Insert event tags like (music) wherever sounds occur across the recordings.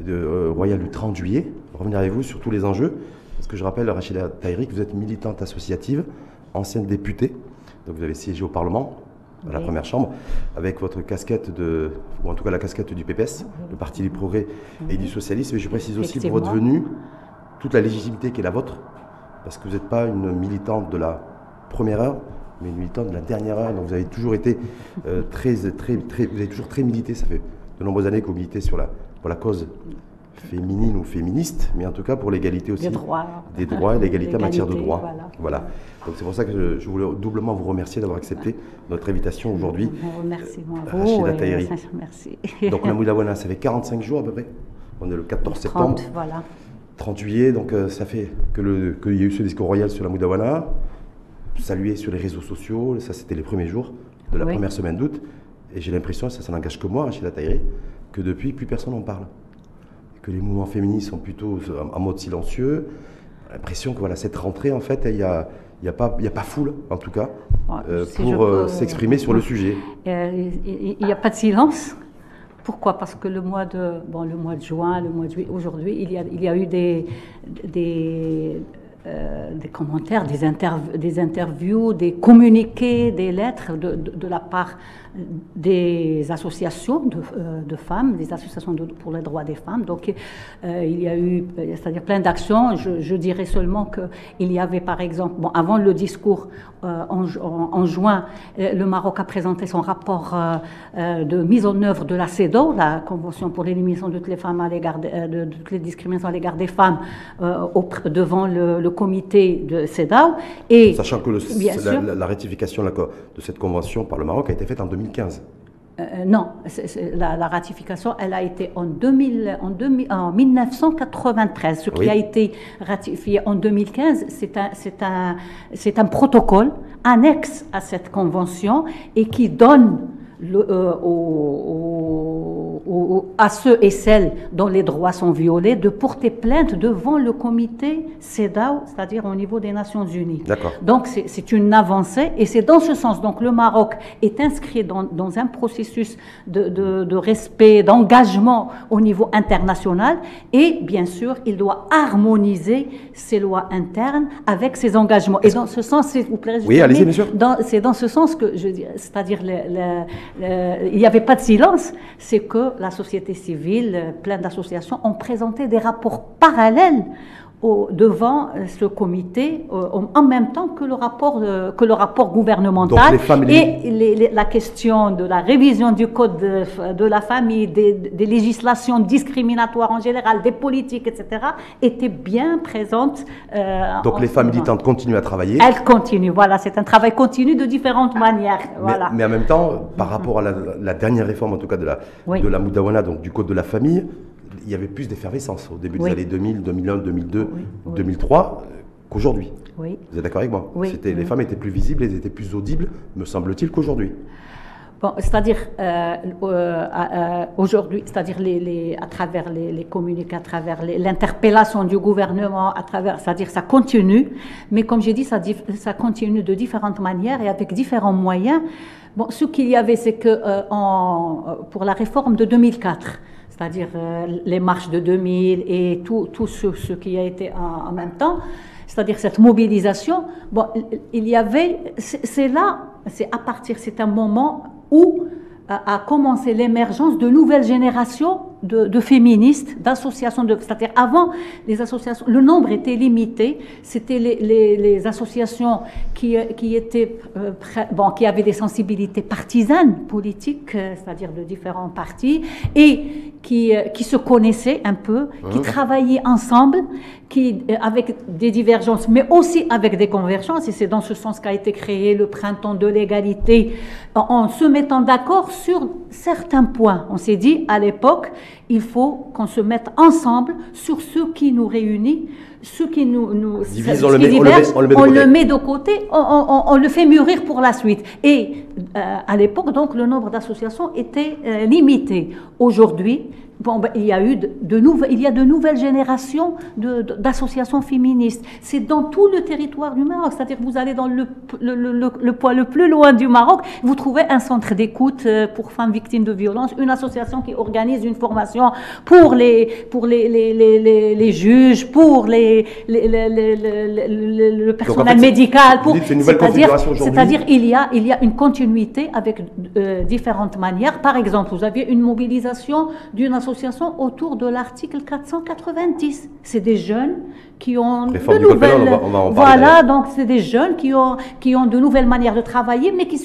de, royale du 30 juillet, revenir avec vous sur tous les enjeux. Parce que je rappelle, Rachida Taïri, que vous êtes militante associative, ancienne députée, donc vous avez siégé au Parlement, à la première chambre, avec votre casquette de, ou en tout cas la casquette du PPS, le Parti du Progrès et du Socialisme. Et je précise aussi pour votre venue, toute la légitimité qui est la vôtre, parce que vous n'êtes pas une militante de la première heure, mais une militante de la dernière heure. Donc vous avez toujours été euh, très, très, très, vous avez toujours très milité. Ça fait de nombreuses années que vous militez sur la, pour la cause féminine ou féministe, mais en tout cas pour l'égalité aussi. Des droits. Des droits et l'égalité en matière de droits. Voilà. Donc c'est pour ça que je, voulais doublement vous remercier d'avoir accepté notre invitation aujourd'hui. Merci, moi. Rachida Tahiri. Merci. Donc la Moudawana, ça fait 45 jours à peu près. On est le 14 septembre. 30, voilà. 30 juillet, donc euh, ça fait qu'il que y a eu ce discours royal sur la Moudawana, salué sur les réseaux sociaux, ça c'était les premiers jours de la première semaine d'août, et j'ai l'impression, ça, ça n'engage que moi, Rachida Tahiri, que depuis, plus personne n'en parle que les mouvements féministes sont plutôt en mode silencieux. L'impression que voilà, cette rentrée, en fait, il n'y a, y a, pas, a pas foule, en tout cas, euh, pour euh, s'exprimer sur le sujet. Euh, il n'y a pas de silence. Pourquoi? Parce que le mois de, bon, le mois de juin, le mois de juillet, aujourd'hui, il y a, il y a eu des, des, des commentaires, des, des, interviews, des communiqués, des lettres de, de la part des associations de, euh, de, femmes, des associations pour les droits des femmes. Donc euh, il y a eu, c'est-à-dire plein d'actions. Je, je, dirais seulement qu'il y avait par exemple, bon, avant le discours euh, en, en, juin, le Maroc a présenté son rapport de mise en œuvre de la CEDAW, la Convention pour l'élimination de toutes les femmes à l'égard de, toutes les discriminations à l'égard des femmes, devant le, le, comité de CEDAW. Et sachant que le, la, la, ratification de cette convention par le Maroc a été faite en 2000 2015 euh, euh, non, la, ratification, elle a été en, 2000, en, 2000, en 1993. Ce qui a été ratifié en 2015, c'est un, un, un protocole annexe à cette convention et qui donne le, euh, à ceux et celles dont les droits sont violés de porter plainte devant le comité CEDAW, c'est-à-dire au niveau des Nations Unies. Donc c'est une avancée et c'est dans ce sens. Donc le Maroc est inscrit dans, dans un processus de, de, de respect, d'engagement au niveau international et bien sûr il doit harmoniser ses lois internes avec ses engagements. Et dans ce sens, s'il vous plaît, oui, allez-y, bien sûr. C'est dans ce sens que je c'est-à-dire il n'y avait pas de silence, c'est que la société civile, plein d'associations, ont présenté des rapports parallèles devant euh, ce comité euh, en même temps que le rapport, euh, que le rapport gouvernemental et la question de la révision du code de, la famille, des, législations discriminatoires en général, des politiques, etc., étaient bien présentes. Donc les femmes militantes continuent à travailler Elles continuent, voilà, c'est un travail continu de différentes manières. Voilà. Mais, en même temps, par rapport à la, dernière réforme, en tout cas de la, de la Moudawana, donc du code de la famille, il y avait plus d'effervescence au début des années 2000, 2001, 2002, 2003 qu'aujourd'hui. Oui. Vous êtes d'accord avec moi oui, Les femmes étaient plus visibles, elles étaient plus audibles, me semble-t-il, qu'aujourd'hui. Bon, c'est-à-dire euh, euh, euh, aujourd'hui, c'est-à-dire les, à travers les, communiqués, à travers l'interpellation du gouvernement, à travers, c'est-à-dire ça continue, mais comme j'ai dit, ça, ça continue de différentes manières et avec différents moyens. Bon, ce qu'il y avait, c'est que en, pour la réforme de 2004, c'est-à-dire euh, les marches de 2000 et tout, tout ce, qui a été en, même temps, c'est-à-dire cette mobilisation, bon, il y avait, c'est là, c'est à partir, c'est un moment où a, commencé l'émergence de nouvelles générations de, féministes, d'associations. C'est-à-dire avant, les associations, le nombre était limité. C'était les, les, associations qui, qui étaient euh, bon, qui avaient des sensibilités partisanes, politiques, euh, c'est-à-dire de différents partis, et qui, euh, qui se connaissaient un peu, qui travaillaient ensemble, qui, avec des divergences, mais aussi avec des convergences. Et c'est dans ce sens qu'a été créé le printemps de l'égalité, en, en se mettant d'accord sur certains points. On s'est dit à l'époque, il faut qu'on se mette ensemble sur ce qui nous réunit, ce qui nous, nous Divise, on, le met, on, le met, de côté, on, le fait mûrir pour la suite. Et euh, à l'époque, donc, le nombre d'associations était euh, limité. Aujourd'hui, Bon, ben, il y a eu de, il y a de nouvelles générations d'associations féministes. C'est dans tout le territoire du Maroc. C'est-à-dire vous allez dans le, le, le, le, point le plus loin du Maroc, vous trouvez un centre d'écoute euh, pour femmes victimes de violences, une association qui organise une formation pour les, pour les, les, les, les juges, pour les, le personnel médical. C'est-à-dire, il y a, il y a une continuité avec euh, différentes manières. Par exemple, vous aviez une mobilisation d'une association autour de l'article 490. C'est des jeunes qui ont de nouvelles. voilà, donc c'est des jeunes qui ont, qui ont de nouvelles manières de travailler, mais qui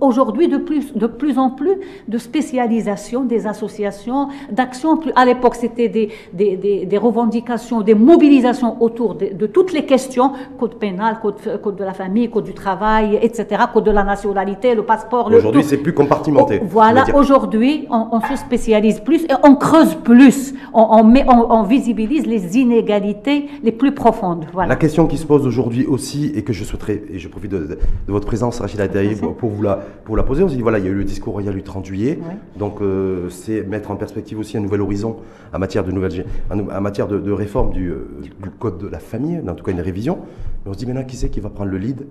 aujourd'hui de plus, de plus en plus de spécialisation des associations, d'actions. À l'époque, c'était des, des, des, revendications, des mobilisations autour de, toutes les questions code pénal, code, code, de la famille, code du travail, etc., code de la nationalité, le passeport. Aujourd'hui, c'est plus compartimenté. Oh, voilà, aujourd'hui, on, se spécialise plus et on creuse plus, on, on, met, on, visibilise les inégalités les plus profondes. Voilà. La question qui se pose aujourd'hui aussi, et que je souhaiterais, et je profite de, votre présence, Rachida Ataï, pour, vous la, pour la poser, on se dit, voilà, il y a eu le discours royal du 30 juillet, donc euh, c'est mettre en perspective aussi un nouvel horizon en matière de, en matière de, réforme du, euh, du, code de la famille, en tout cas une révision. Mais on se dit maintenant, qui c'est qui va prendre le lead?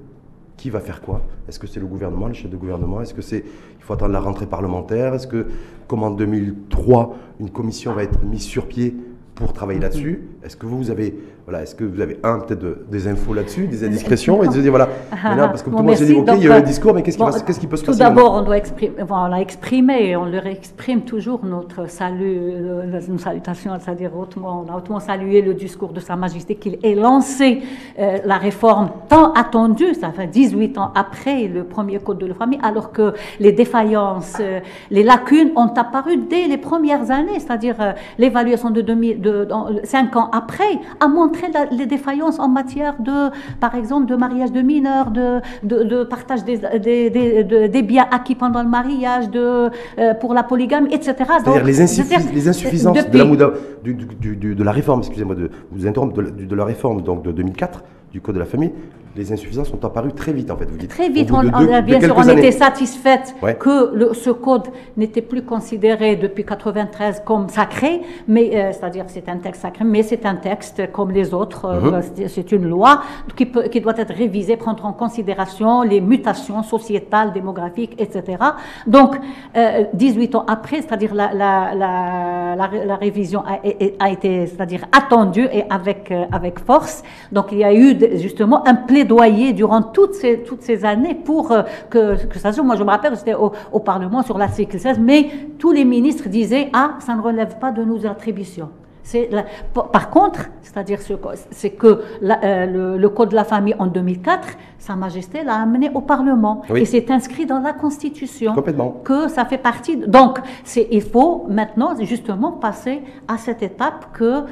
Qui va faire quoi? Est-ce que c'est le gouvernement, le chef de gouvernement? Est-ce que c'est il faut attendre la rentrée parlementaire? Est-ce que comme en 2003, une commission va être mise sur pied pour travailler là-dessus. Est-ce que vous avez voilà, est-ce que vous avez un peut-être des infos là-dessus, des indiscrétions et de dire voilà, ah, parce que tout le monde s'est dit ok, il y a le discours, mais qu'est-ce qui, qu'est-ce qui, peut se passer Tout d'abord, on doit exprimer, on a exprimé, on leur exprime toujours notre salut, euh, une salutation, c'est-à-dire hautement, on a hautement salué le discours de Sa Majesté qu'il ait lancé euh, la réforme tant attendue, ça fait 18 ans après le premier code de la famille, alors que les défaillances, euh, les lacunes ont apparu dès les premières années, c'est-à-dire l'évaluation de, 2000, de, 5 ans après a montré les défaillances en matière de, par exemple, de mariage de mineurs, de, de, partage des, des, biens acquis pendant le mariage, de, euh, pour la polygamie, etc. C'est-à-dire les, les, insuffisances de, la, de la réforme, excusez-moi de vous interrompre, de, la réforme donc de 2004 du Code de la famille, les insuffisances sont apparues très vite en fait. Vous dites, très vite, on, bien sûr, on était satisfaite que le, ce code n'était plus considéré depuis 93 comme sacré, mais euh, c'est-à-dire c'est un texte sacré, mais c'est un texte comme les autres, euh, mhm. c'est une loi qui, peut, qui doit être révisée, prendre en considération les mutations sociétales, démographiques, etc. Donc, 18 euh, ans après, c'est-à-dire la, la, la, la, révision a, a été, c'est-à-dire attendue et avec, avec force. Donc, il y a eu justement un plaisir durant toutes ces, années pour euh, que, ça soit. Moi, je me rappelle, c'était au, au, Parlement sur l'article 16, mais tous les ministres disaient Ah, ça ne relève pas de nos attributions. Par contre, c'est-à-dire c'est que euh, le, Code de la famille en 2004, Sa Majesté l'a amené au Parlement. Et c'est inscrit dans la Constitution. Complètement. Que ça fait partie. donc, il faut maintenant justement passer à cette étape que,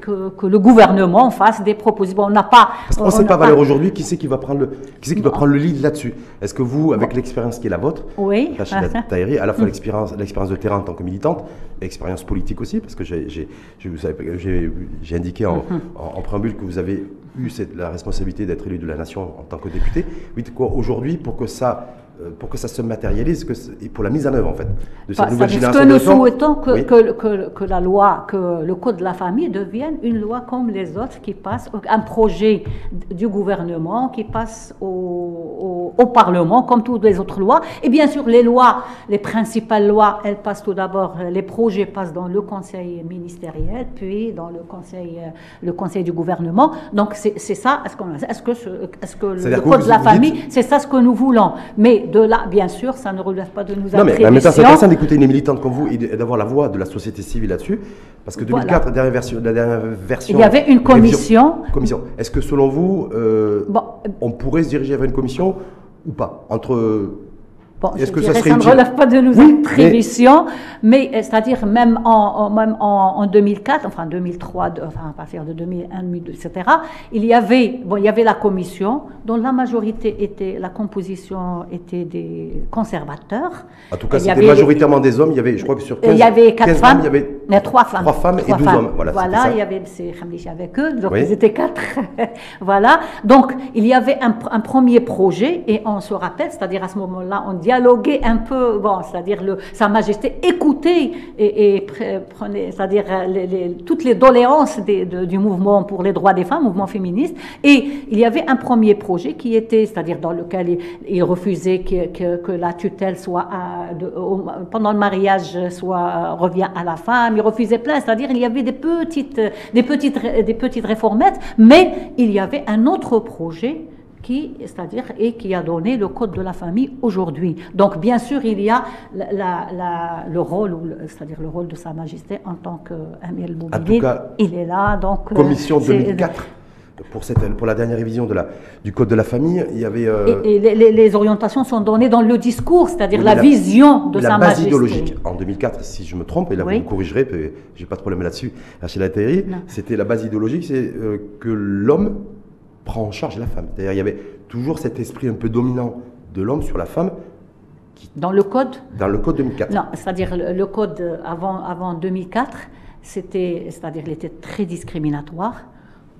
que, que le gouvernement fasse des propositions. on n'a pas. Parce qu'on ne sait pas, Valère, aujourd'hui, qui c'est qui va prendre le, qui qui doit prendre le lead là-dessus? Est-ce que vous, avec l'expérience qui est la vôtre, oui, (laughs) Tahiri, à la fois l'expérience de terrain en tant que militante, l'expérience politique aussi, parce que j'ai j'ai indiqué en, mhm. en, en, préambule que vous avez eu cette, la responsabilité d'être élu de la nation en tant que député. Oui, quoi, aujourd'hui, pour que ça pour que ça se matérialise que, et pour la mise en œuvre en fait de cette nouvelle génération. Que nous souhaitons que, que, que, que, la loi, que le code de la famille devienne une loi comme les autres qui passe, un projet du gouvernement qui passe au, au, Parlement comme toutes les autres lois. Et bien sûr, les lois, les principales lois, elles passent tout d'abord, les projets passent dans le conseil ministériel, puis dans le conseil, euh, le conseil du gouvernement. Donc c'est ça, est-ce, est-ce que, est-ce que le code de la famille, c'est ça ce que nous voulons. Mais de là, bien sûr, ça ne relève pas de nous Non, mais c'est intéressant d'écouter une militante comme vous et d'avoir la voix de la société civile là-dessus. Parce que 2004, la, dernière version, la dernière version. Il y avait une commission. commission. Est-ce que selon vous, euh, on pourrait se diriger vers une commission ou pas Entre Bon, Est-ce que ça, serait ça ne relève pas de nos oui, attributions, mais, mais euh, c'est-à-dire même en, même en, en, 2004, enfin 2003, enfin à partir de 2001, 2002, etc., il y avait, bon, il y avait la commission dont la majorité était, la composition était des conservateurs. En tout cas, c'était majoritairement des hommes. Il y avait, je crois que sur 15, il y avait quatre femmes, il y avait trois femmes, trois femmes et 12 hommes. Voilà, voilà il y avait c'est avec eux, donc ils étaient quatre. (laughs) voilà. Donc il y avait un, un, premier projet et on se rappelle, c'est-à-dire à ce moment-là, on dit dialoguer un peu, bon, c'est-à-dire le, Sa Majesté écouter et, et prenez, c'est-à-dire les, toutes les doléances des, du mouvement pour les droits des femmes, mouvement féministe. Et il y avait un premier projet qui était, c'est-à-dire dans lequel il, refusait que, que, la tutelle soit à, de, pendant le mariage soit revient à la femme. Lui refusait plein. C'est-à-dire, il y avait des petites, des petites, des petites réformettes, mais il y avait un autre projet qui, c'est-à-dire, et qui a donné le code de la famille aujourd'hui. Donc, bien sûr, il y a le rôle, c'est-à-dire le rôle de Sa Majesté en tant qu'Amir Boubini. Il est là, donc. Euh, commission 2004 pour, cette, pour la dernière révision de la, du Code de la famille, il y avait... Euh, et, les, orientations sont données dans le discours, c'est-à-dire la, vision de Sa Majesté. La base idéologique, en 2004, si je me trompe, et là vous me corrigerez, j'ai pas de problème là-dessus, Rachel Atteri, c'était la base idéologique, c'est euh, que l'homme prend en charge la femme. C'est-à-dire il y avait toujours cet esprit un peu dominant de l'homme sur la femme. dans le code? Dans le code 2004. Non, c'est-à-dire le, code avant, avant 2004, c'était, c'est-à-dire il était très discriminatoire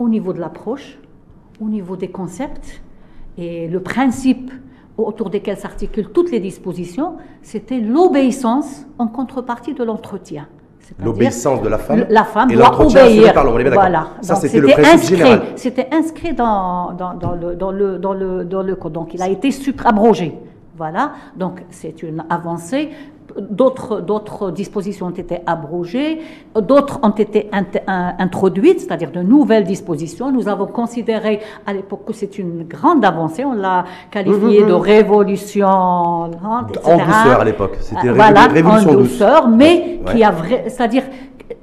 au niveau de l'approche, au niveau des concepts et le principe autour desquels s'articulent toutes les dispositions, c'était l'obéissance en contrepartie de l'entretien. L'obéissance de la femme. La femme doit obéir. Voilà. Ça, c'était le principe inscrit, général. C'était inscrit dans, dans, dans, le, dans, le, dans, le, dans le code. Donc, il a été abrogé. Voilà. Donc, c'est une avancée d'autres, d'autres dispositions ont été abrogées, d'autres ont été introduites, c'est-à-dire de nouvelles dispositions. Nous avons considéré à l'époque que c'est une grande avancée, on l'a qualifié de révolution En douceur à l'époque, c'était euh, voilà, révolution en douceur, mais qui a vrai, c'est-à-dire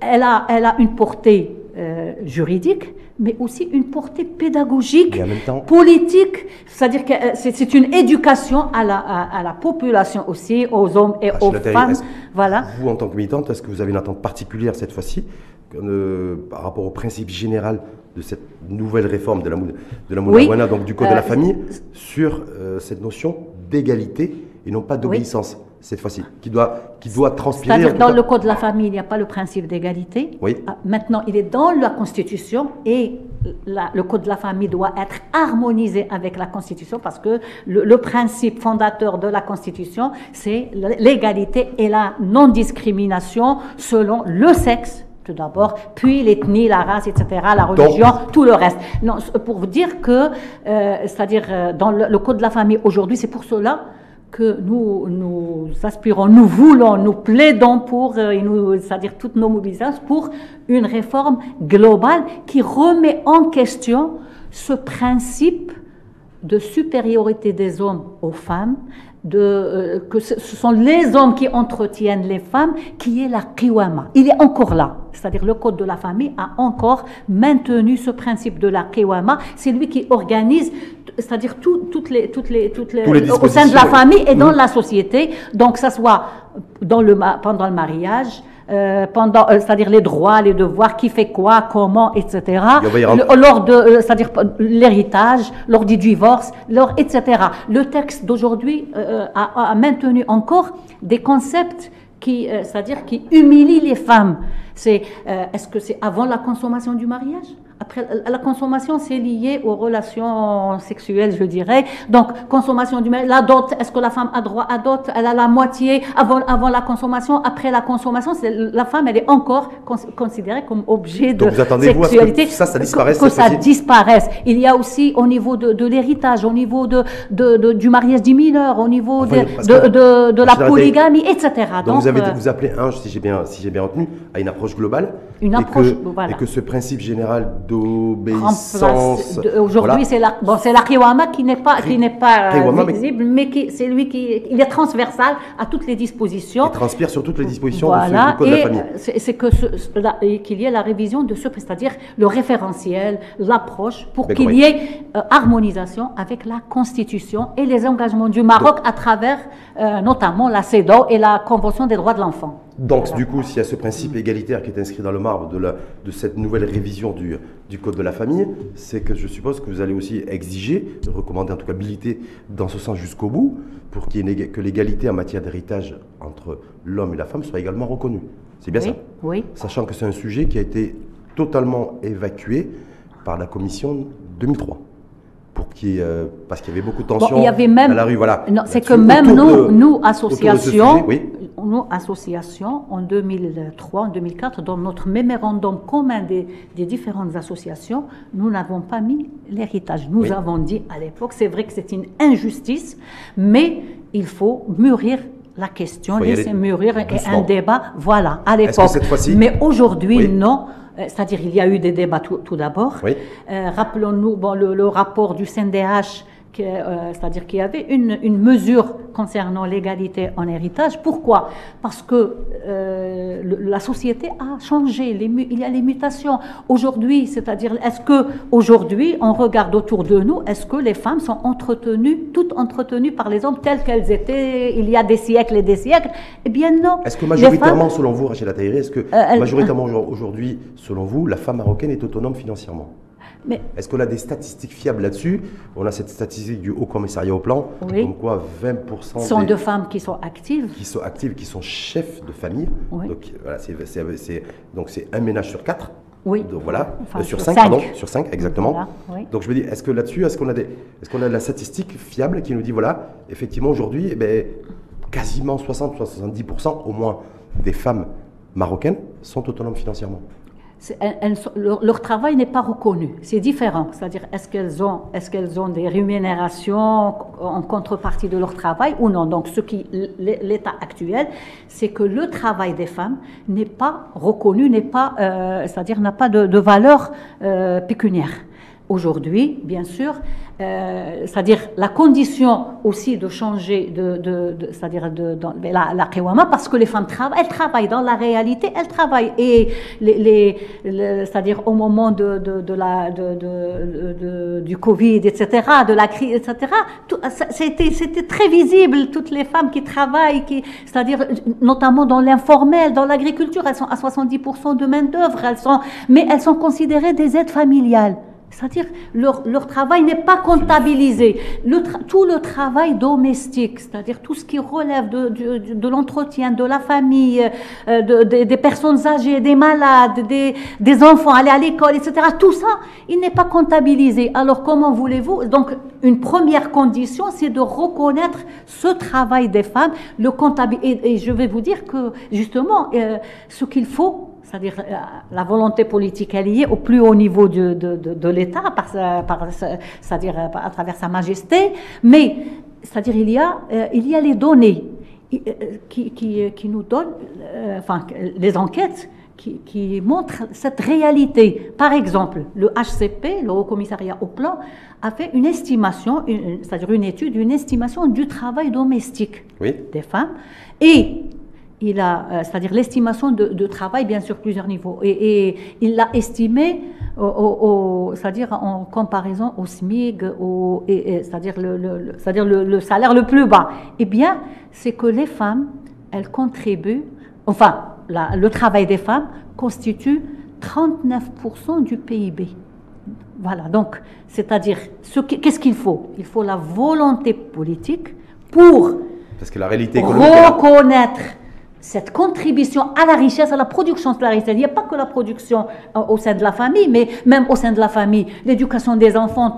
elle a, elle a une portée euh, juridique, mais aussi une portée pédagogique, politique, c'est-à-dire que euh, c'est une éducation à la, à, la, population aussi, aux hommes et aux femmes. Voilà. Vous, en tant que militante, est-ce que vous avez une attente particulière cette fois-ci euh, par rapport au principe général de cette nouvelle réforme de la, de la donc du Code de la famille, sur cette notion d'égalité et non pas d'obéissance? Cette fois-ci, qui doit, qui doit transpirer. C'est-à-dire dans le Code de la famille, il n'y a pas le principe d'égalité. Oui. Ah, maintenant, il est dans la Constitution et le Code de la famille doit être harmonisé avec la Constitution parce que le, principe fondateur de la Constitution, c'est l'égalité et la non-discrimination selon le sexe tout d'abord, puis l'ethnie, la race, etc., la religion, tout le reste. Non, pour vous dire que, euh, c'est-à-dire euh, dans le, le, Code de la famille aujourd'hui, c'est pour cela que nous, aspirons, nous voulons, nous plaidons pour, euh, c'est-à-dire toutes nos mobilisations, pour une réforme globale qui remet en question ce principe de supériorité des hommes aux femmes, de, euh, que ce, sont les hommes qui entretiennent les femmes, qui est la kiwama. Il est encore là. C'est-à-dire le Code de la famille a encore maintenu ce principe de la kiwama. C'est lui qui organise c'est-à-dire toutes les, toutes les, toutes les, au sein de la famille et dans la société. Donc, ça soit dans le, pendant le mariage, euh, pendant, euh, c'est-à-dire les droits, les devoirs, qui fait quoi, comment, etc. lors de, euh, c'est-à-dire l'héritage, lors du divorce, lors, etc. Le texte d'aujourd'hui a, a, maintenu encore des concepts qui, c'est-à-dire qui humilient les femmes. C'est, est-ce que c'est avant la consommation du mariage? Après, la consommation, c'est lié aux relations sexuelles, je dirais. Donc, consommation du la dot, est-ce que la femme a droit à dot Elle a la moitié avant, avant la consommation, après la consommation, la femme, elle est encore considérée comme objet de vous attendez sexualité. que ça, ça disparaisse Que, ça disparaisse. Il y a aussi au niveau de, l'héritage, au niveau de, de, du mariage des mineurs, au niveau de, de, la polygamie, etc. Donc, vous avez euh, vous appelez un, si j'ai bien, si bien retenu, à une approche globale. Une approche globale. Et que ce principe général d'obéissance. Aujourd'hui, c'est la, bon, la Kiwama qui n'est pas, qui n'est pas euh, visible, mais, qui, c'est lui qui il est transversal à toutes les dispositions. Il transpire sur toutes les dispositions voilà, du Code de la famille. C'est, que qu'il y ait la révision de ce, c'est-à-dire le référentiel, l'approche, pour qu'il y ait euh, harmonisation avec la Constitution et les engagements du Maroc à travers euh, notamment la CEDAW et la Convention des droits de l'enfant. Donc, du coup, s'il y a ce principe égalitaire qui est inscrit dans le marbre de, la, de cette nouvelle révision du, du, Code de la famille, c'est que je suppose que vous allez aussi exiger, recommander en tout cas militer dans ce sens jusqu'au bout, pour que l'égalité en matière d'héritage entre l'homme et la femme soit également reconnue. C'est bien ça Oui. Sachant que c'est un sujet qui a été totalement évacué par la Commission 2003. Pour qui, euh, parce qu'il y avait beaucoup de tensions y avait même, à la rue. Voilà. C'est que même nous, nous associations, oui nous, associations, en 2003, en 2004, dans notre mémorandum commun des, différentes associations, nous n'avons pas mis l'héritage. Nous avons dit à l'époque, c'est vrai que c'est une injustice, mais il faut mûrir la question, laisser mûrir et doucement. un débat, voilà, à l'époque. cette fois-ci- Mais aujourd'hui, Oui. non. Euh, C'est-à-dire, il y a eu des débats tout, tout d'abord. Oui. Euh, Rappelons-nous bon, le, le rapport du CNDH, euh, c'est-à-dire qu'il y avait une, une mesure concernant l'égalité en héritage. Pourquoi? Parce que euh, le- la société a changé, les il y a les mutations. Aujourd'hui, c'est-à-dire, est-ce que aujourd'hui, on regarde autour de nous, est-ce que les femmes sont entretenues, toutes entretenues par les hommes telles qu'elles étaient il y a des siècles et des siècles? Eh bien non. Est-ce que majoritairement, femmes- selon vous, Rachida Tahiri, est-ce que elle- majoritairement aujourd- aujourd'hui, selon vous, la femme marocaine est autonome financièrement? Mais Est-ce qu'on a des statistiques fiables là-dessus? On a cette statistique du Haut Commissariat au Plan, Oui. comme quoi 20% ce sont des- de femmes qui sont actives. qui sont actives, qui sont chefs de famille. Oui. Donc voilà, c'est donc un ménage sur quatre. Oui. Donc voilà, Enfin, Euh, sur cinq, pardon, sur cinq exactement. Voilà, oui. Donc je me dis, est-ce que là-dessus, est-ce qu'on a des, est-ce qu'on a de la statistique fiable qui nous dit voilà, effectivement aujourd'hui, eh ben, quasiment 60-70% au moins des femmes marocaines sont autonomes financièrement? Leur, travail n'est pas reconnu. C'est différent. C'est-à-dire, est-ce qu'elles ont, est-ce qu'elles ont des rémunérations en contrepartie de leur travail ou non? Donc, ce qui, l'état actuel, c'est que le travail des femmes n'est pas reconnu, n'est pas, euh, c'est-à-dire n'a pas de, de valeur euh, pécuniaire. Aujourd'hui, bien sûr, euh, c'est-à-dire la condition aussi de changer, de, de, de- c'est-à-dire de, dans la, la Qiyama, parce que les femmes travaillent, elles travaillent dans la réalité, elles travaillent. Et les, les, le- c'est-à-dire au moment de, de, de la, de, de- de- du Covid, etc., de la crise, etc., c'était, c'était très visible, toutes les femmes qui travaillent, qui, c'est-à-dire notamment dans l'informel, dans l'agriculture, elles sont à 70% de main-d'œuvre, elles sont, mais elles sont considérées des aides familiales. C'est-à-dire leur, travail n'est pas comptabilisé. Tout le travail domestique, c'est-à-dire tout ce qui relève de, l'entretien, de la famille, euh, de- de- des personnes âgées, des malades, des, enfants, aller à l'école, etc. Tout ça, il n'est pas comptabilisé. Alors comment voulez-vous? Donc une première condition, c'est de reconnaître ce travail des femmes, le comptabil- et, et je vais vous dire que justement, euh, ce qu'il faut c'est-à-dire euh, la volonté politique est au plus haut niveau de, de, de, de l'État, par, sa- par sa- c'est-à-dire euh, à travers sa majesté, mais c'est-à-dire il y a, euh, il y a les données euh, qui, qui, qui nous donnent, euh, enfin les enquêtes qui, qui montrent cette réalité. Par exemple, le HCP, le Haut Commissariat au Plan, a fait une estimation, c'est-à-dire une étude, une estimation du travail domestique Oui. des femmes. Et il a, euh, c'est-à-dire l'estimation de, de travail, bien sûr, plusieurs niveaux. Et, et il l'a estimé, au, au- au- c'est-à-dire en comparaison au SMIG, au, et- et c'est-à-dire le, c'est-à-dire le, le salaire le plus bas. Eh bien, c'est que les femmes, elles contribuent, enfin, la- le travail des femmes constitue 39% du PIB. Voilà, donc, c'est-à-dire, ce qu'est-ce qu'il faut? Il faut la volonté politique pour Parce que la réalité économique, elle a- reconnaître cette contribution à la richesse, à la production de la richesse. Il n'y a pas que la production euh, au sein de la famille, mais même au sein de la famille, l'éducation des enfants,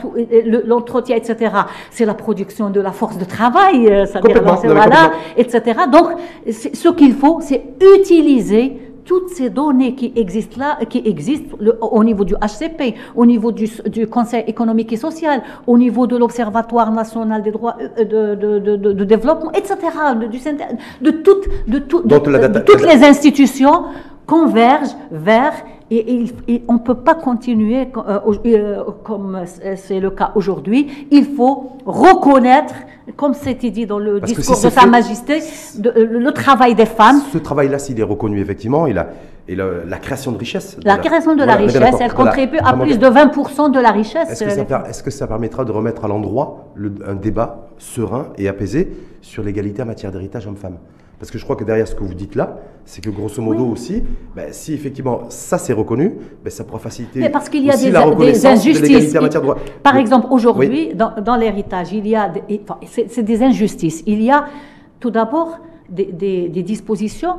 l'entretien, etc. C'est la production de la force de travail, euh, c'est-à-dire, voilà, etc. Donc, ce qu'il faut, c'est utiliser toutes ces données qui existent là, qui existent le- au niveau du HCP, au niveau du, du Conseil économique et social, au niveau de l'Observatoire national des droits euh, de, de- de- de- de développement, etc., de, toutes, tout- les institutions convergent vers et, et il- et on ne peut pas continuer co- euh, euh, comme c'est c'est le cas aujourd'hui. Il faut reconnaître, comme c'était dit dans le Parce discours si de Sa fait- Majesté, de- euh, le travail des femmes. ce travail-là, s'il est reconnu effectivement, et la, et la, la création de richesse. de La création de la Voilà, richesse, elle Voilà. contribue à plus bien. de 20% de la richesse. Est-ce que, euh, ça per- que permettra de remettre à l'endroit le- un débat serein et apaisé sur l'égalité en matière d'héritage homme-femme? Parce que je crois que derrière ce que vous dites là, c'est que grosso modo aussi, ben, si effectivement ça c'est reconnu, ben, ça pourra faciliter Mais parce qu'il y a aussi des, la des reconnaissance de l'égalité injustices. en matière de droit. Par exemple, aujourd'hui, Oui. dans, dans l'héritage, il y a des, enfin, c'est des injustices. Il y a tout d'abord des, des- des dispositions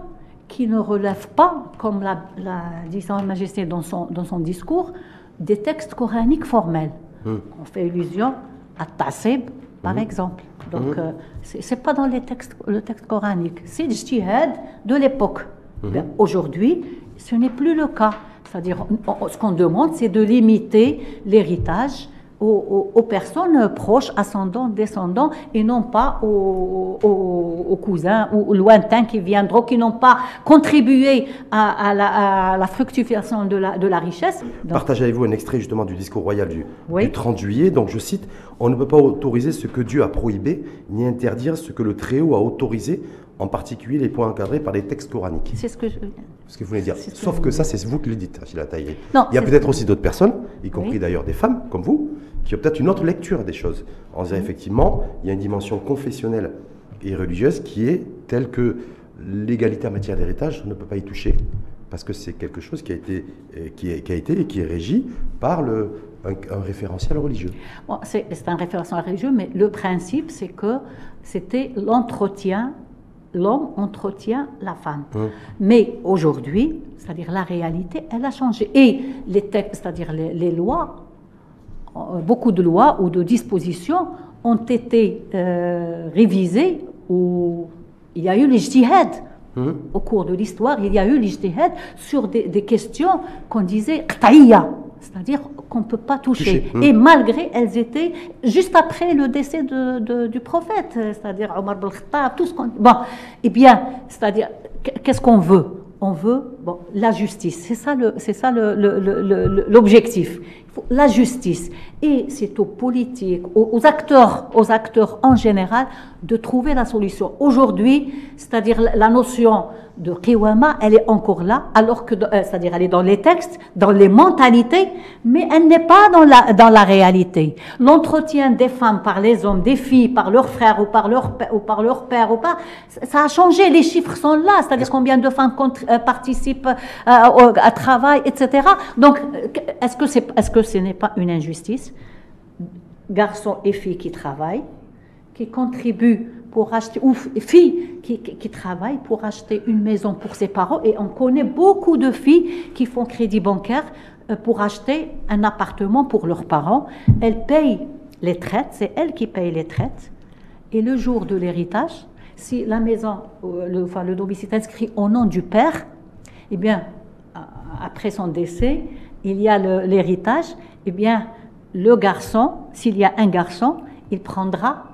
qui ne relèvent pas, comme l'a l'a dit Sa Majesté dans son, dans son discours, des textes coraniques formels. Hum. On fait allusion à Tassib, par exemple. Donc, euh, c'est pas dans les textes, le texte coranique. C'est le jihad de l'époque. Ben, Aujourd'hui, ce n'est plus le cas. C'est-à-dire, ce qu'on demande, c'est de limiter l'héritage aux, personnes proches, ascendants, descendants, et non pas aux, cousins ou lointains qui viendront, qui n'ont pas contribué à, la, fructification de la, de la richesse. Partagez avec vous un extrait justement du discours royal du, du 30 juillet. Donc je cite, on ne peut pas autoriser ce que Dieu a prohibé, ni interdire ce que le Très-Haut a autorisé en particulier les points encadrés par les textes coraniques. C'est ce que je... Ce que vous voulez dire. Sauf que, ça, c'est vous qui le dites, Achille Taïré. Il y a peut-être aussi d'autres personnes, y compris d'ailleurs des femmes comme vous, qui ont peut-être une autre lecture des choses. En disant effectivement, il y a une dimension confessionnelle et religieuse qui est telle que l'égalité en matière d'héritage ne peut pas y toucher parce que c'est quelque chose qui a été, euh, qui, a été et qui est régi par le, un, référentiel religieux. c'est un référentiel religieux, mais le principe, c'est que c'était l'entretien l'homme entretient la femme. Hum. Mais aujourd'hui, c'est-à-dire la réalité, elle a changé. Et les textes, c'est-à-dire les, lois, beaucoup de lois ou de dispositions ont été euh, révisées ou il y a eu les jihad. Hum. Au cours de l'histoire, il y a eu les jihad sur des, des questions qu'on disait c'est-à-dire qu'on ne peut pas toucher. Et malgré, elles étaient juste après le décès de, du prophète, c'est-à-dire Omar al tout ce qu'on... Bon, eh bien, c'est-à-dire, qu'est-ce qu'on veut? On veut bon, la justice, c'est ça l'objectif. Le, la justice. Et c'est aux politiques, aux, acteurs, aux acteurs en général, de trouver la solution. Aujourd'hui, c'est-à-dire la notion de Kiwama, elle est encore là, alors que, euh, c'est-à-dire elle est dans les textes, dans les mentalités, mais elle n'est pas dans la, dans la réalité. L'entretien des femmes par les hommes, des filles par leurs frères ou par leur, ou par père ou pas, ça a changé, les chiffres sont là, c'est-à-dire combien de femmes euh, participent euh, à travail, etc. Donc, est-ce que, c'est, est-ce que ce n'est pas une injustice? Garçons et filles qui travaillent, qui contribuent pour acheter, ou filles qui, qui, travaillent pour acheter une maison pour ses parents. Et on connaît beaucoup de filles qui font crédit bancaire euh, pour acheter un appartement pour leurs parents. Elles payent les traites, c'est elles qui payent les traites. Et le jour de l'héritage, si la maison, euh, le, enfin, le domicile est inscrit au nom du père, eh bien, après son décès, il y a l'héritage, eh bien, le garçon, s'il y a un garçon, il prendra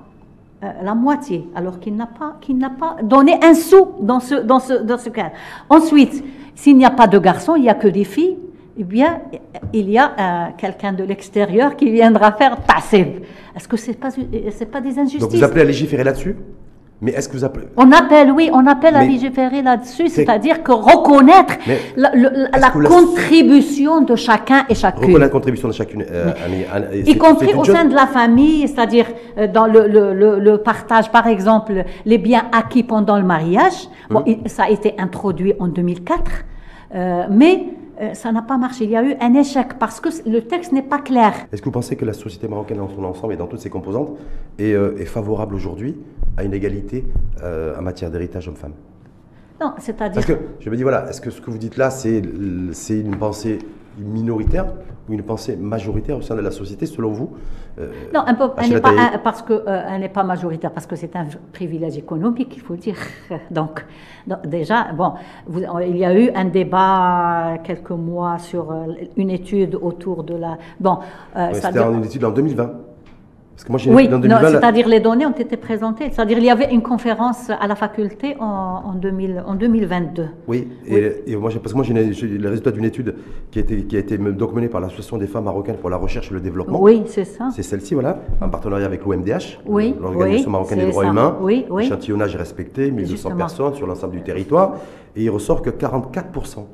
euh, la moitié, alors qu'il n'a pas, qu'il n'a pas donné un sou dans ce, dans ce, dans ce cas. Ensuite, s'il n'y a pas de garçon, il n'y a que des filles, eh bien, il y a euh, quelqu'un de l'extérieur qui viendra faire passer. Est-ce que ce n'est pas, c'est pas des injustices Donc vous appelez à légiférer là-dessus? Mais est-ce que vous appelez On appelle, oui, on appelle à légiférer là-dessus, c'est-à-dire que reconnaître la, contribution de chacun et chacune. Reconnaître la contribution de chacune. Euh, y compris au sein de la famille, c'est-à-dire euh, dans le, partage, par exemple, les biens acquis pendant le mariage. Bon, hum. ça a été introduit en 2004, euh, mais euh, ça n'a pas marché. Il y a eu un échec parce que le texte n'est pas clair. Est-ce que vous pensez que la société marocaine dans son ensemble et dans toutes ses composantes est, euh, favorable aujourd'hui à une égalité euh, en matière d'héritage homme-femme? Non, c'est-à-dire... Parce que je me dis, voilà, est-ce que ce que vous dites là, c'est une pensée minoritaire ou une pensée majoritaire au sein de la société, selon vous euh, Non, un peu, elle n'est pas, parce que, euh, n'est pas majoritaire, parce que c'est un privilège économique, il faut dire. (laughs) Donc, déjà, bon, il y a eu un débat quelques mois sur euh, une étude autour de la... Bon, C'était une étude en 2020 oui, c'est-à-dire les données ont été présentées. C'est-à-dire il y avait une conférence à la faculté en, 2000, en 2022. Oui, Et, moi, parce que moi j'ai le résultat d'une étude qui a été, qui a été donc menée par l'Association des femmes marocaines pour la recherche et le développement. Oui, c'est ça. C'est celle-ci, voilà, en partenariat avec l'OMDH, oui, l'Organisation marocaine des droits humains. Oui, oui. L'échantillonnage est respecté, 1200 personnes sur l'ensemble du territoire. Et il ressort que 44%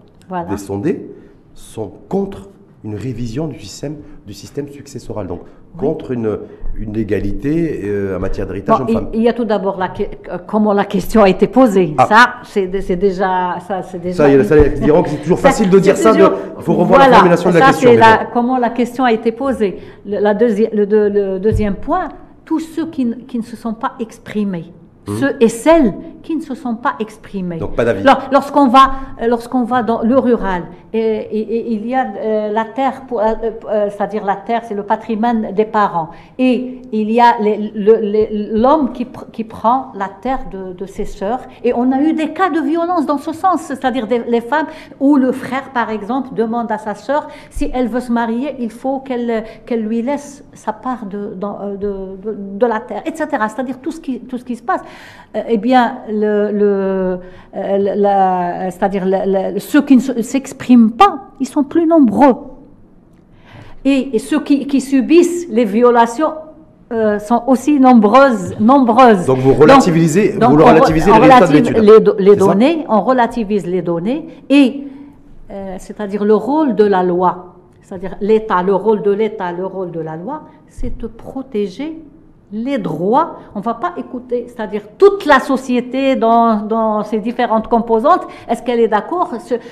des sondés sont contre une révision du système, du système successoral. Donc, contre une, une égalité euh, en matière d'héritage homme-femme. Il y a tout d'abord la, euh, comment la question a été posée. Ah. Ça, c'est déjà. Ça, c'est déjà. Ça, ils diront que c'est toujours facile de dire ça. il faut revoir la formulation de la question. c'est comment la question a été posée. Le, la le, deuxième point, tous ceux qui, qui ne se sont pas exprimés. Hum. Ceux et celles qui ne se sont pas exprimés. Donc pas d'avis. Lorsqu'on va, lorsqu'on va dans le rural et, il y a euh, la terre, euh, euh, c'est-à-dire la terre, c'est le patrimoine des parents. Et il y a l'homme qui, prend la terre de, ses sœurs. Et on a eu des cas de violence dans ce sens, c'est-à-dire les femmes où le frère, par exemple, demande à sa sœur si elle veut se marier, il faut qu'elle lui laisse sa part de, la terre, etc. C'est-à-dire tout ce qui se passe. eh bien, c'est-à-dire ceux qui ne pas, ils sont plus nombreux. Et, ceux qui, subissent les violations euh, sont aussi nombreuses, nombreuses. Donc vous relativisez, vous relativisez les de Les, données, on relativise les données et euh, c'est-à-dire le rôle de la loi, c'est-à-dire l'État, le rôle de l'État, le rôle de la loi, c'est de protéger les droits, on ne va pas écouter, c'est-à-dire toute la société dans, dans ses différentes composantes, est-ce qu'elle est d'accord?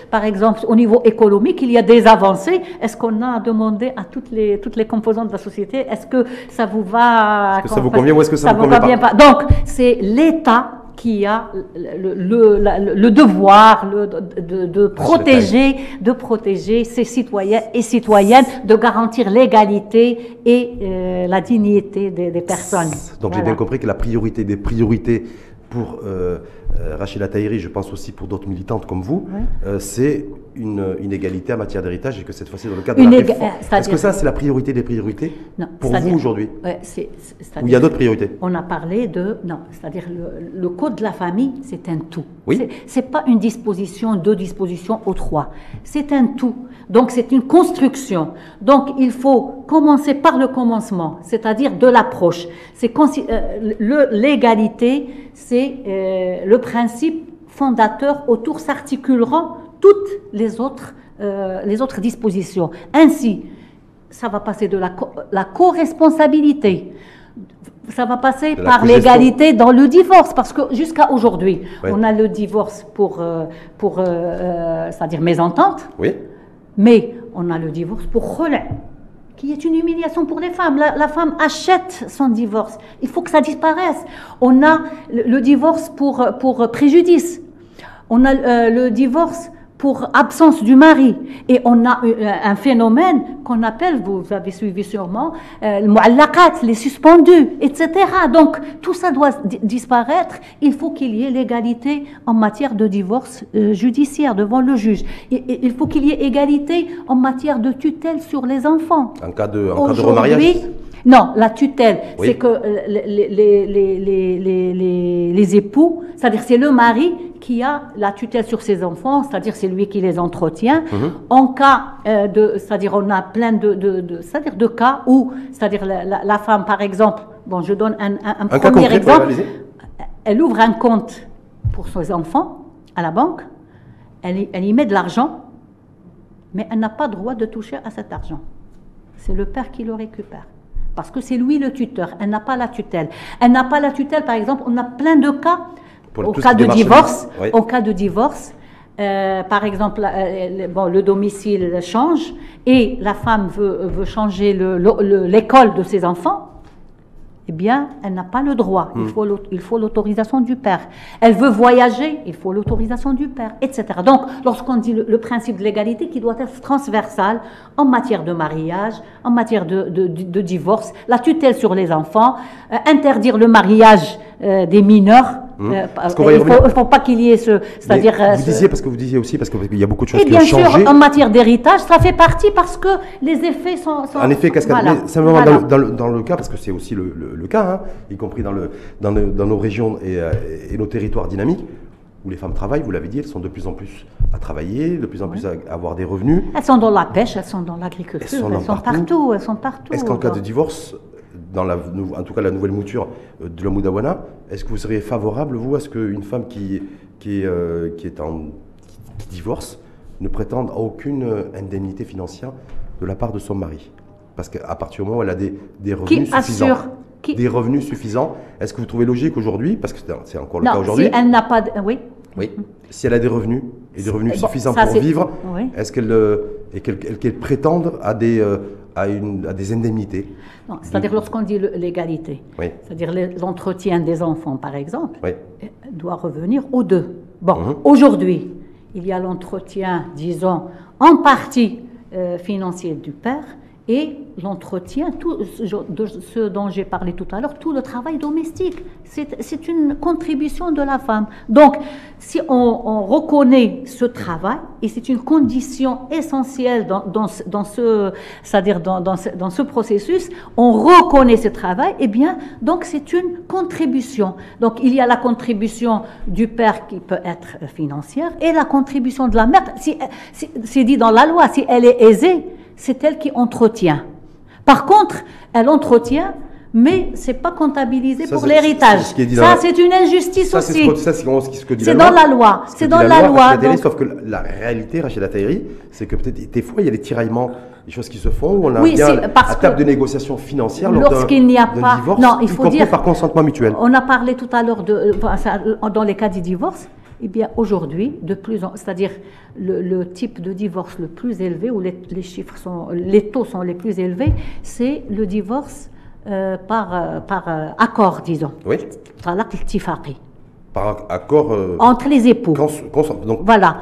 Par exemple, au niveau économique, il y a des avancées. Est-ce qu'on a demandé à toutes les, toutes les composantes de la société, est-ce que ça vous va Est-ce que ça vous convient ou est-ce que ça, vous, convient pas? Donc, c'est l'État qui a le, le, le devoir de, de, protéger, de protéger ses citoyens et citoyennes, de garantir l'égalité et euh, la dignité des, des personnes. Donc j'ai bien compris que la priorité des priorités pour euh, euh, Rachida Tahiri, je pense aussi pour d'autres militantes comme vous, euh, c'est une inégalité en matière d'héritage et que cette fois-ci dans le cadre de la réforme. Est-ce que ça c'est la priorité des priorités pour vous aujourd'hui Ou il y a d'autres priorités On a parlé de non, c'est-à-dire le, code de la famille, c'est un tout. Oui. C'est pas une disposition, deux dispositions ou trois. C'est un tout. Donc c'est une construction. Donc il faut commencer par le commencement, c'est-à-dire de l'approche. C'est euh, l'égalité, c'est le principe fondateur autour s'articuleront toutes les autres, euh, les autres dispositions. Ainsi, ça va passer de la, la co-responsabilité, ça va passer par l'égalité dans le divorce, parce que jusqu'à aujourd'hui, on a le divorce pour, euh, pour euh, c'est-à-dire mésentente, oui. mais on a le divorce pour relais qui est une humiliation pour les femmes. La, femme achète son divorce. Il faut que ça disparaisse. On a le, divorce pour, pour préjudice. On a euh, le divorce pour absence du mari. Et on a euh, un phénomène qu'on appelle, vous avez suivi sûrement, euh, les suspendus, etc. Donc tout ça doit disparaître. Il faut qu'il y ait l'égalité en matière de divorce euh, judiciaire devant le juge. Il faut qu'il y ait égalité en matière de tutelle sur les enfants. En cas de, en cas de remariage non, la tutelle, c'est que les, les, les, les époux, c'est-à-dire c'est le mari qui a la tutelle sur ses enfants, c'est-à-dire c'est lui qui les entretient. Mhm. En cas euh, de, c'est-à-dire on a plein de, de, c'est-à-dire de cas où, c'est-à-dire la, femme par exemple, bon je donne un, un, premier exemple, elle ouvre un compte pour ses enfants à la banque, elle, elle y met de l'argent, mais elle n'a pas droit de toucher à cet argent. C'est le père qui le récupère parce que c'est lui le tuteur. Elle n'a pas la tutelle. Elle n'a pas la tutelle, par exemple, on a plein de cas au cas de divorce, au cas de divorce, euh, par exemple, euh, bon, le domicile change et la femme veut, veut changer l'école de ses enfants, eh bien, elle n'a pas le droit. Il hmm. faut il faut l'autorisation du père. Elle veut voyager, il faut l'autorisation du père, etc. Donc, lorsqu'on dit le, principe de l'égalité qui doit être transversal en matière de mariage, en matière de, de, divorce, la tutelle sur les enfants, euh, interdire le mariage des mineurs, Hum. Euh, il ne faut, pas qu'il y ait ce. C'est-à-dire. Euh, vous disiez, parce que vous disiez aussi, parce qu'il y a beaucoup de choses qui ont changé. bien sûr, en matière d'héritage, ça fait partie parce que les effets sont. en effet, cascade. Voilà. simplement dans, le, dans, le, cas, parce que c'est aussi le, le, cas, hein, y compris dans, le, dans, dans nos régions et, euh, et, nos territoires dynamiques, où les femmes travaillent, vous l'avez dit, elles sont de plus en plus à travailler, de plus en plus à avoir des revenus. Elles sont dans la pêche, elles sont dans l'agriculture, elles, sont, partout. elles sont partout. Est-ce qu'en cas de divorce, dans la, en tout cas la nouvelle mouture euh, de la Moudawana, est-ce que vous seriez favorable, vous, à ce qu'une femme qui, qui, euh, qui, est en, qui, divorce ne prétende à aucune euh, indemnité financière de la part de son mari? Parce qu'à partir du moment où elle a des, des revenus suffisants. Des revenus suffisants. Est-ce que vous trouvez logique aujourd'hui, parce que c'est encore le cas aujourd'hui si elle n'a pas... Oui. Oui. Si elle a des revenus, et des revenus suffisants pour vivre, est-ce qu'elle qu'elle prétende à des, à, une, à des indemnités. C'est-à-dire lorsqu'on dit l'égalité, c'est-à-dire l'entretien des enfants, par exemple, doit revenir aux deux. Bon, mhm. aujourd'hui, il y a l'entretien, disons, en partie financier du père et l'entretien, tout ce dont j'ai parlé tout à l'heure, tout le travail domestique. C'est une contribution de la femme. Donc, si on, reconnaît ce travail, et c'est une condition essentielle dans, dans, ce, c'est-à-dire dans, dans, ce, processus, on reconnaît ce travail, et eh bien, donc c'est une contribution. Donc, il y a la contribution du père qui peut être financière, et la contribution de la mère, si, c'est dit dans la loi, si elle est aisée, c'est elle qui entretient. Par contre, elle entretient, mais c'est pas comptabilisé pour l'héritage. Ça, c'est une injustice aussi. C'est ce dit C'est dans la loi. C'est dans la loi. Sauf que la réalité, Rachida Tahiri, c'est que peut-être des fois, il y a des tiraillements, des choses qui se font, où on a oui, bien à table de négociation financière lorsqu'il n'y a pas divorce, non, il faut dire par consentement mutuel. On a parlé tout à l'heure de dans les cas du divorce, eh bien, aujourd'hui, de plus en, c'est-à-dire le, type de divorce le plus élevé, où les, chiffres sont, les taux sont les plus élevés, c'est le divorce euh, par, euh, par euh, accord, disons. Oui. Par accord. Entre les époux. donc, voilà.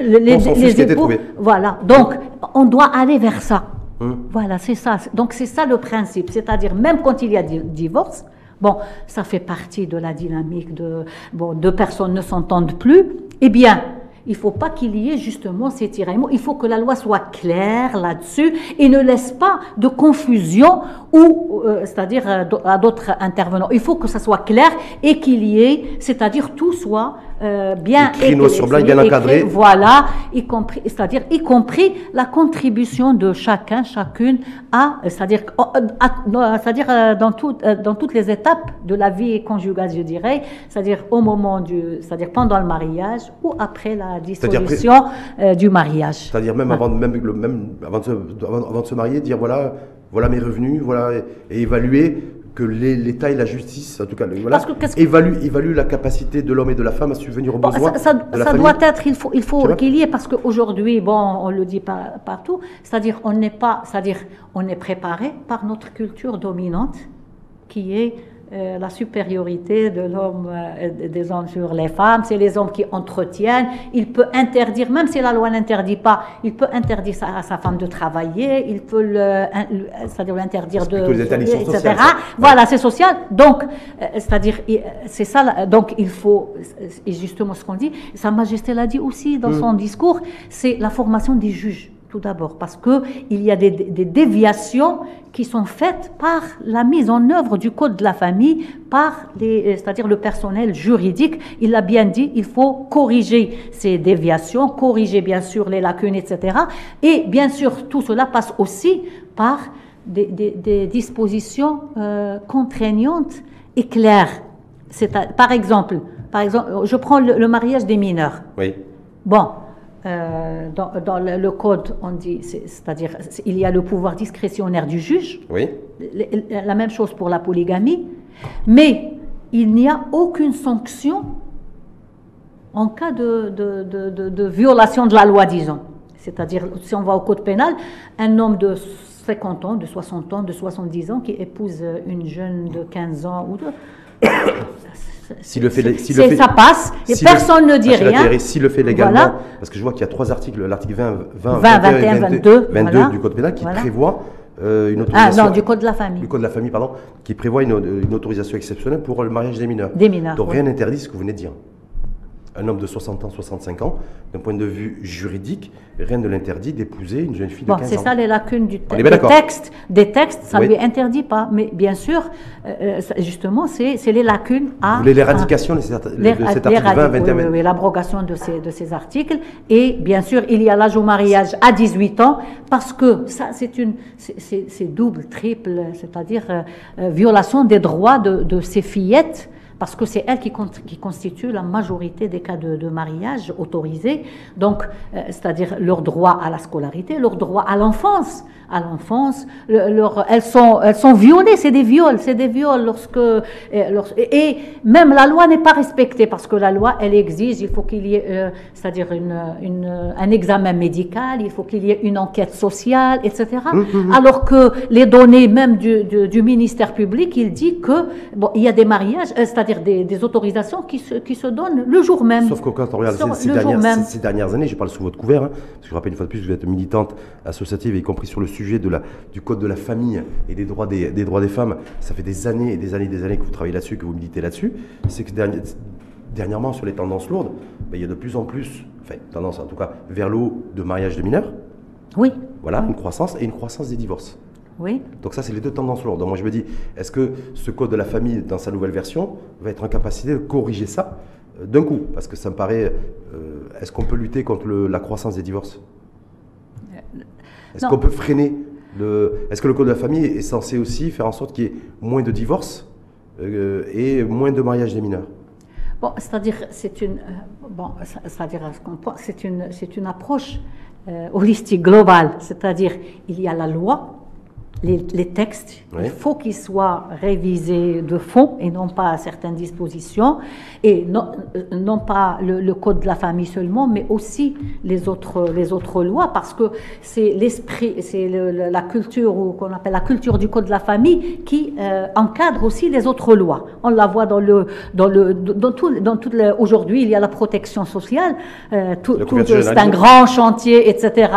les, les époux, Voilà. Donc, on doit aller vers ça. Hum. Voilà, c'est ça. Donc, c'est ça le principe. C'est-à-dire, même quand il y a divorce, Bon, ça fait partie de la dynamique de bon, deux personnes ne s'entendent plus. Eh bien, il ne faut pas qu'il y ait justement ces tiraillements. Il faut que la loi soit claire là-dessus et ne laisse pas de confusion ou, euh, c'est-à-dire euh, à d'autres intervenants. Il faut que ça soit clair et qu'il y ait, c'est-à-dire tout soit euh, bien écrit sur blanc, bien encadré. Voilà, y compris, c'est-à-dire y compris la contribution de chacun, chacune à, c'est-à-dire, oh, c'est-à-dire dans, dans toutes les étapes de la vie conjugale, je dirais, c'est-à-dire au moment du, c'est-à-dire pendant le mariage ou après la dissolution du mariage. C'est-à-dire même avant, même, même avant, de se, avant, de se marier, dire voilà, voilà mes revenus, voilà, et évaluer que l'État et la justice, en tout cas, voilà, évalue, la capacité de l'homme et de la femme à subvenir aux besoins. Ça, ça, doit être, il faut, il faut qu'il y ait, parce qu'aujourd'hui, bon, on le dit pas partout, c'est-à-dire on n'est pas, c'est-à-dire on est préparé par notre culture dominante, qui est euh, la supériorité de l'homme, euh, des hommes sur les femmes, c'est les hommes qui entretiennent. Il peut interdire, même si la loi n'interdit pas, il peut interdire à sa femme de travailler, il peut le, c'est-à-dire l'interdire de, etc. Voilà, c'est social. Donc, euh, c'est-à-dire, c'est ça. Donc, il faut, et justement ce qu'on dit, Sa Majesté l'a dit aussi dans mm. son discours, c'est la formation des juges tout d'abord, parce qu'il y a des, déviations qui sont faites par la mise en œuvre du code de la famille, par les, c'est-à-dire le personnel juridique. Il l'a bien dit, il faut corriger ces déviations, corriger bien sûr les lacunes, etc. Et bien sûr, tout cela passe aussi par des, dispositions euh, contraignantes et claires. C'est, par exemple, par exemple, je prends le, le mariage des mineurs. Oui. Bon, euh, dans, le, code, on dit, c'est-à-dire, il y a le pouvoir discrétionnaire du juge. Oui. La même chose pour la polygamie. Mais il n'y a aucune sanction en cas de, de, violation de la loi, disons. C'est-à-dire, si on va au code pénal, un homme de 50 ans, de 60 ans, de 70 ans qui épouse une jeune de 15 ans ou de si le fait, si le fait, ça passe et personne ne dit rien. Si le fait légalement, parce que je vois qu'il y a trois articles, l'article 20, 20, 20, 21, 22, 22 du Code pénal qui prévoit euh, une ah, autorisation. Ah non, du Code de la famille. Du Code de la famille, pardon, qui prévoit une, une autorisation exceptionnelle pour le mariage des mineurs. Des mineurs. Donc rien n'interdit ce que vous venez de dire un homme de 60 ans, 65 ans, d'un point de vue juridique, rien ne l'interdit d'épouser une jeune fille de 15 ans. C'est ça les lacunes du texte. Des textes, ça ne lui interdit pas. Mais bien sûr, euh, euh, justement, c'est les lacunes à... Vous voulez l'éradication de, cet article 20, 21, Oui, oui, l'abrogation de ces, de ces articles. Et bien sûr, il y a l'âge au mariage à 18 ans, parce que ça, c'est une... C'est double, triple, c'est-à-dire euh, violation des droits de, de ces fillettes parce que c'est elle qui, qui, constitue la majorité des cas de, mariage autorisés. Donc, euh, c'est-à-dire leur droit à la scolarité, leur droit à l'enfance, à l'enfance, leur, elles sont, elles sont violées, c'est des viols, c'est des viols lorsque, euh, et, même la loi n'est pas respectée parce que la loi, elle exige, il faut qu'il y ait, euh, c'est-à-dire une, une, un examen médical, il faut qu'il y ait une enquête sociale, etc. Mmh, mmh, mmh. Alors que les données même du, du, du ministère public, il dit que bon, il y a des mariages, c'est-à-dire c'est-à-dire des, autorisations qui se, qui se donnent le jour même. Sauf que quand on regarde ces, dernières, ces, dernières, années, je parle sous votre couvert, hein, parce que je rappelle une fois de plus que vous êtes militante associative, y compris sur le sujet de la, du code de la famille et des droits des, des droits des femmes. Ça fait des années et des années et des années que vous travaillez là-dessus, que vous militez là-dessus. C'est que dernièrement, sur les tendances lourdes, ben, il y a de plus en plus, enfin, tendance en tout cas, vers l'eau de mariage de mineurs. Oui. Voilà, une croissance et une croissance des divorces. Oui. Donc ça, c'est les deux tendances lourdes. Donc moi, je me dis, est-ce que ce code de la famille, dans sa nouvelle version, va être en capacité de corriger ça euh, d'un coup? Parce que ça me paraît... Euh, est-ce qu'on peut lutter contre la croissance des divorces? Euh, Est-ce qu'on peut freiner le... Est-ce que le code de la famille est censé aussi faire en sorte qu'il y ait moins de divorces et moins de mariages des mineurs? Bon, c'est-à-dire, c'est une, bon, c'est-à-dire, c'est une, c'est une approche holistique, globale. C'est-à-dire, il y a la loi, les, textes, il faut qu'ils soient révisés de fond et non pas à certaines dispositions, et non, non pas le, code de la famille seulement, mais aussi les autres, les autres lois, parce que c'est l'esprit, c'est la culture, ou qu'on appelle la culture du code de la famille, qui euh, encadre aussi les autres lois. On la voit dans le, dans le, dans tout, dans tout aujourd'hui, il y a la protection sociale, euh, tout, c'est un grand chantier, etc.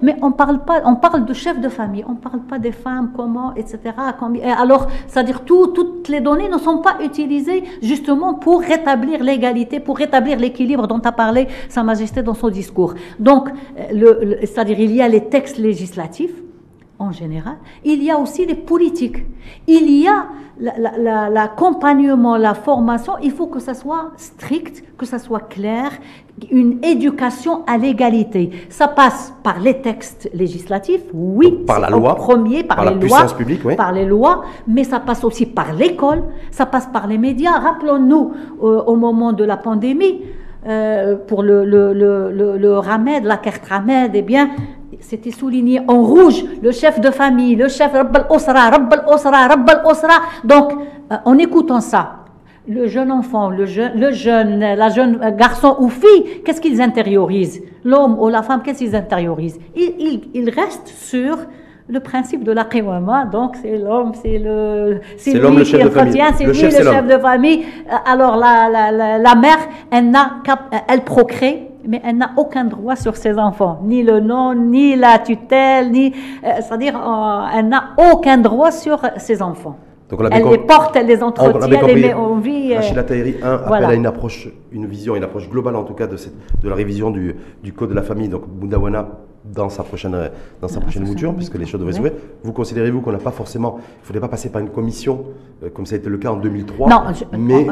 mais on parle pas, on parle de chef de famille, on parle pas des femmes, comment, etc. Alors, c'est-à-dire tout, toutes les données ne sont pas utilisées justement pour rétablir l'égalité, pour rétablir l'équilibre dont a parlé Sa Majesté dans son discours. Donc, le, c'est-à-dire il y a les textes législatifs en général, il y a aussi les politiques. Il y a l'accompagnement, la, formation, il faut que ça soit strict, que ça soit clair, une éducation à l'égalité. Ça passe par les textes législatifs, oui, par la loi, premier, par, les lois, par les lois, mais ça passe aussi par l'école, ça passe par les médias. Rappelons-nous, euh, au moment de la pandémie, euh, pour le, le, le, le, Ramed, la carte Ramed, eh bien, c'était souligné en rouge, le chef de famille, le chef Rabbal Osra, Rabbal Osra, Rabbal Osra. Donc, euh, en écoutant ça, le jeune enfant, le, le jeune, la jeune garçon ou fille, qu'est-ce qu'ils intériorisent? L'homme ou la femme, qu'est-ce qu'ils intériorisent? Ils, ils, restent sur le principe de la qiwama, donc c'est l'homme, c'est le, c'est lui le qui entretient, c'est lui le chef de famille. Euh, alors la, la, la, mère, elle, n'a, elle procrée, mais elle n'a aucun droit sur ses enfants, ni le nom, ni la tutelle, ni, euh, c'est-à-dire, euh, elle n'a aucun droit sur ses enfants. Donc elle les porte, elle les entretient, elle les met en vie. Rachida Tahiri, un, appelle à une approche, une vision, une approche globale en tout cas de, cette, de la révision du, du code de la famille. Donc Bundawana dans sa prochaine, dans sa prochaine mouture, puisque les choses devraient s'ouvrir. Vous considérez-vous qu'on n'a pas forcément, il ne faudrait pas passer par une commission, euh, comme ça a été le cas en 2003, non, mais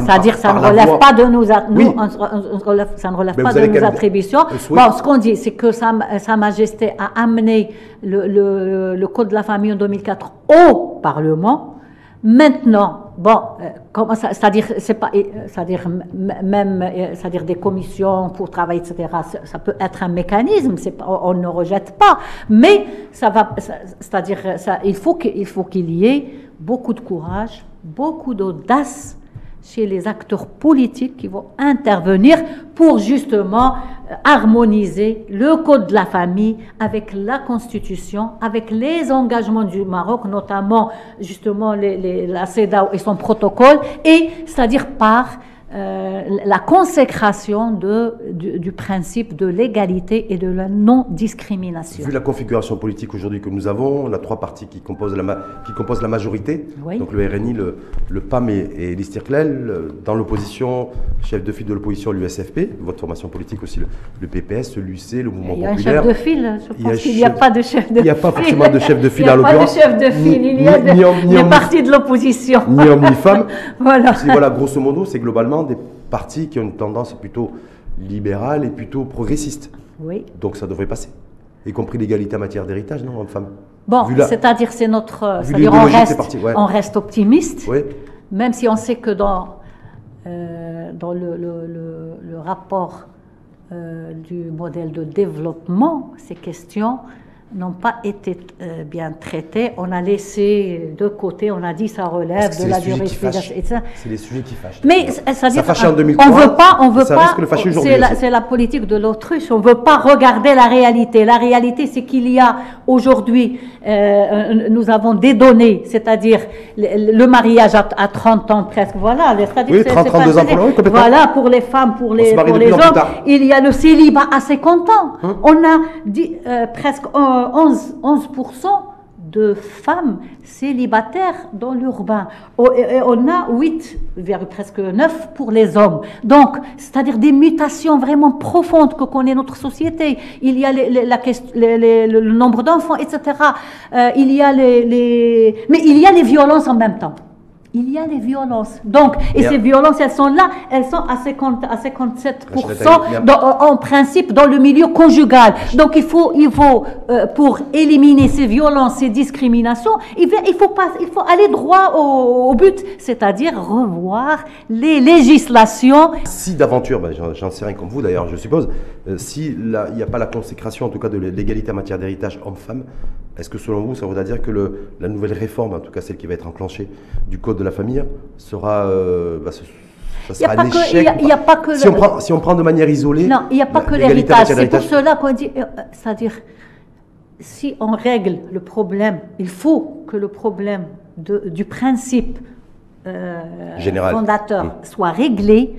c'est-à-dire ça ne relève pas de nos, nous, ça ne relève pas de nos attributions. Bon, ce qu'on dit, c'est que sa, sa, Majesté a amené le, le, le Code de la famille en 2004 au Parlement. Maintenant, bon, euh, c'est-à-dire, c'est pas, euh, c'est-à-dire même, euh, c'est-à-dire des commissions pour travailler, etc. Ça, peut être un mécanisme, c'est pas, on ne rejette pas, mais ça va, c'est-à-dire, ça, il faut qu'il y ait beaucoup de courage, beaucoup d'audace chez les acteurs politiques qui vont intervenir pour justement euh, harmoniser le code de la famille avec la constitution, avec les engagements du Maroc, notamment justement la CEDAW et son protocole, et c'est-à-dire par euh, la consécration de, du, principe de l'égalité et de la non-discrimination. Vu la configuration politique aujourd'hui que nous avons, la trois partis qui composent la, qui composent la majorité, donc le RNI, le, le PAM et, et l'Istirklel, dans l'opposition, chef de file de l'opposition, l'USFP, votre formation politique aussi, le, PPS, l'UC, le Mouvement Populaire. Il y a un chef de file, je pense qu'il n'y a, pas de chef de file. Il n'y a pas forcément de chef de file à l'occurrence. Il n'y a pas de chef de file, il y a des partis de l'opposition. Ni homme ni femme. (laughs) voilà. voilà, grosso modo, c'est globalement des partis qui ont une tendance plutôt libérale et plutôt progressiste. Oui. Donc ça devrait passer. Y compris l'égalité en matière d'héritage, non, homme-femme? Bon, c'est-à-dire c'est notre... C'est-à-dire on, reste, on reste optimiste, oui. même si on sait que dans, euh, dans le, le, le, rapport euh, du modèle de développement, ces questions n'ont pas été euh, bien traités. On a laissé de côté, on a dit ça relève de la jurisprudence. C'est les sujets qui fâchent. Mais ça, ça fâchait en 2003. On veut pas, on veut ça pas. C'est la, c'est la politique de l'autruche. On veut pas regarder la réalité. La réalité, c'est qu'il y a aujourd'hui, euh, nous avons des données, c'est-à-dire le, mariage à, 30 ans presque. Voilà. Oui, 30, 32 ans pour Voilà, pour les femmes, pour les, pour les hommes. Il y a le célibat à 50 ans. Hein on a dit, euh, presque 11%, 11 de femmes célibataires dans l'urbain. Et on a 8, presque 9 pour les hommes. Donc, c'est-à-dire des mutations vraiment profondes que connaît notre société. Il y a le nombre d'enfants, etc. Euh, il y a les, mais il y a les violences en même temps il y a les violences. Donc, et ces violences, elles sont là, elles sont à, 50, à 57% en principe dans le milieu conjugal. Donc, il faut, il faut euh, pour éliminer ces violences, ces discriminations, il, il, faut, pas, il faut aller droit au, but, c'est-à-dire revoir les législations. Si d'aventure, ben, j'en sais rien comme vous d'ailleurs, je suppose, euh, si il n'y a pas la consécration, en tout cas, de l'égalité en matière d'héritage homme-femme, est-ce que selon vous, ça voudrait dire que le, la nouvelle réforme, en tout cas celle qui va être enclenchée du Code de la famille, sera, euh, bah, ça sera un échec Il n'y a, pas que si, on prend, si on prend de manière isolée. Non, il n'y a pas que l'héritage. C'est pour cela qu'on dit, euh, c'est-à-dire, si on règle le problème, il faut que le problème de, du principe euh, fondateur mmh. soit réglé.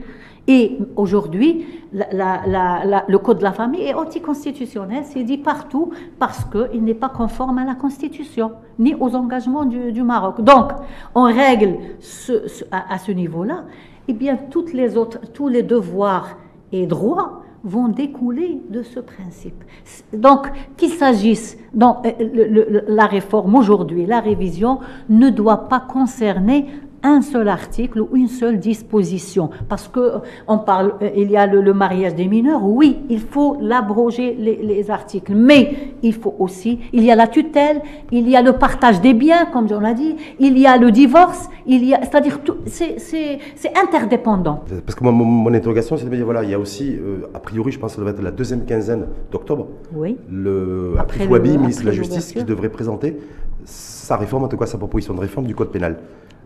Et aujourd'hui, le Code de la famille est anticonstitutionnel, c'est dit partout, parce qu'il n'est pas conforme à la Constitution, ni aux engagements du, Maroc. Donc, on règle à, ce niveau-là, et eh bien toutes les autres, tous les devoirs et droits vont découler de ce principe. Donc, qu'il s'agisse, donc, euh, la réforme aujourd'hui, la révision, ne doit pas concerner un seul article ou une seule disposition. Parce que euh, on parle, euh, il y a le, mariage des mineurs, oui, il faut l'abroger les, articles, mais il faut aussi, il y a la tutelle, il y a le partage des biens, comme on l'a dit, il y a le divorce, il y a, c'est-à-dire c'est interdépendant. Parce que mon, interrogation, c'est de me dire, voilà, il y a aussi, euh, a priori, je pense que ça doit être la deuxième quinzaine d'octobre, oui. le Après ministre de la Justice, qui devrait présenter sa réforme, en tout cas sa proposition de réforme du Code pénal.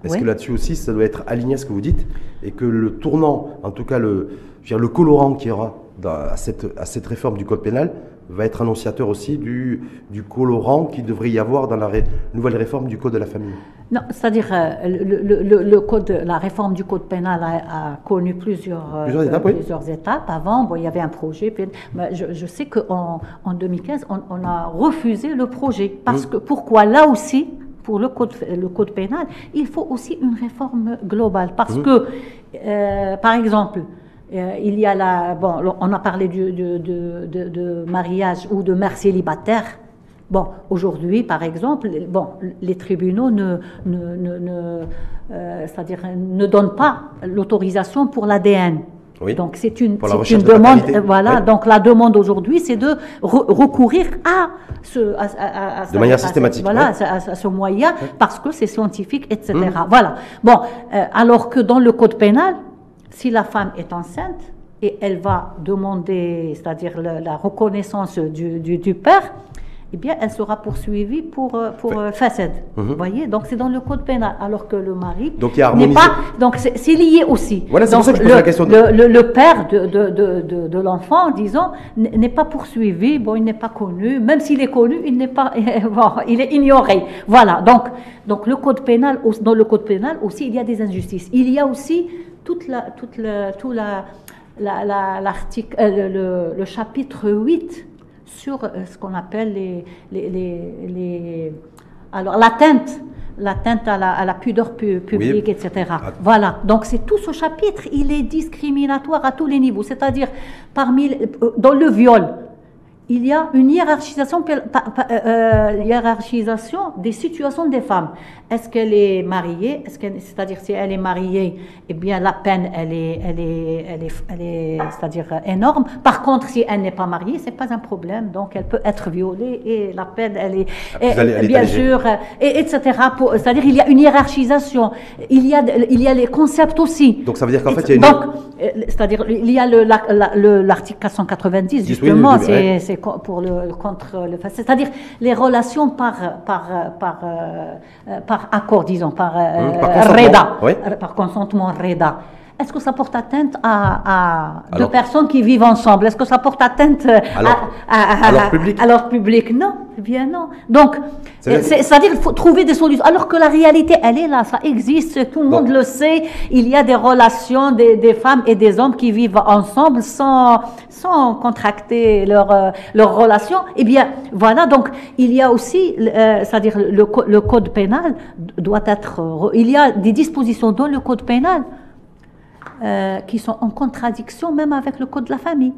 Est-ce que là-dessus aussi, ça doit être aligné à ce que vous dites et que le tournant, en tout cas le, le colorant qu'il y aura à, cette, à cette réforme du code pénal va être annonciateur aussi du, du colorant qu'il devrait y avoir dans la nouvelle réforme du code de la famille? Non, c'est-à-dire euh, le, le, code, la réforme du code pénal a, connu plusieurs, euh, plusieurs, étapes, plusieurs étapes. Avant, bon, il y avait un projet. Puis, je, je, sais qu'en en 2015, on, on, a refusé le projet. Parce mmh. que pourquoi? Là aussi, pour le code, le code pénal, il faut aussi une réforme globale. Parce mmh. que, euh, par exemple, euh, il y a la. Bon, on a parlé du, de, de, de, mariage ou de mère célibataire. Bon, aujourd'hui, par exemple, bon, les tribunaux ne, ne, ne, euh, c'est-à-dire ne donnent pas l'autorisation pour l'ADN. Donc c'est une, une demande. voilà. Donc la demande aujourd'hui, c'est de recourir à ce, à, de manière systématique. Voilà, à, ce moyen parce que c'est scientifique, etc. Mmh. Voilà. Bon, euh, alors que dans le code pénal, si la femme est enceinte et elle va demander, c'est-à-dire la, reconnaissance du, du, du père, eh bien, elle sera poursuivie pour, euh, pour euh, mhm. Vous voyez Donc, c'est dans le code pénal, alors que le mari n'est pas... Donc, c'est lié aussi. Voilà, c'est pour ça que je pose la question. Le, le, père de, de, de, de l'enfant, disons, n'est pas poursuivi, bon, il n'est pas connu. Même s'il est connu, il n'est pas... (laughs) bon, il est ignoré. Voilà, donc, donc le code pénal, dans le code pénal aussi, il y a des injustices. Il y a aussi toute la... Toute la, tout la l'article, euh, le, le, chapitre 8 sur euh, ce qu'on appelle les, les, les, alors l'atteinte l'atteinte à la, à la pudeur publique, etc. Ah. Voilà. Donc c'est tout ce chapitre, il est discriminatoire à tous les niveaux. C'est-à-dire parmi euh, dans le viol, il y a une hiérarchisation, euh, hiérarchisation des situations des femmes. Est-ce qu'elle est mariée? Est-ce c'est-à-dire si elle est mariée, eh bien la peine elle est, elle est, elle est, elle est c'est-à-dire énorme. Par contre, si elle n'est pas mariée, c'est pas un problème. Donc elle peut être violée et la peine elle est, bien sûr, et, etc. C'est-à-dire il y a une hiérarchisation. Il y a, il y a les concepts aussi. Donc ça veut dire qu'en fait il y a une... Donc, euh, c'est-à-dire il y a l'article 490 justement. c'est c'est pour le contre le c'est-à-dire les relations par par par par accord disons par, par euh, consentement, REDA oui. par consentement REDA est-ce que ça porte atteinte à, à deux Alors- personnes qui vivent ensemble? Est-ce que ça porte atteinte euh, À leur- à, à- à leur public? À leur public Non, eh bien non. Donc, euh, c'est- c'est-à-dire qu'il faut trouver des solutions. Alors que la réalité, elle est là, ça existe, tout le monde le sait. Il y a des relations des, des femmes et des hommes qui vivent ensemble sans, sans contracter leur, euh, leur relation. Eh bien, voilà, donc il y a aussi, euh, c'est-à-dire le, co- le code pénal doit être... re- Il y a des dispositions dans le code pénal euh, qui sont en contradiction même avec le code de la famille.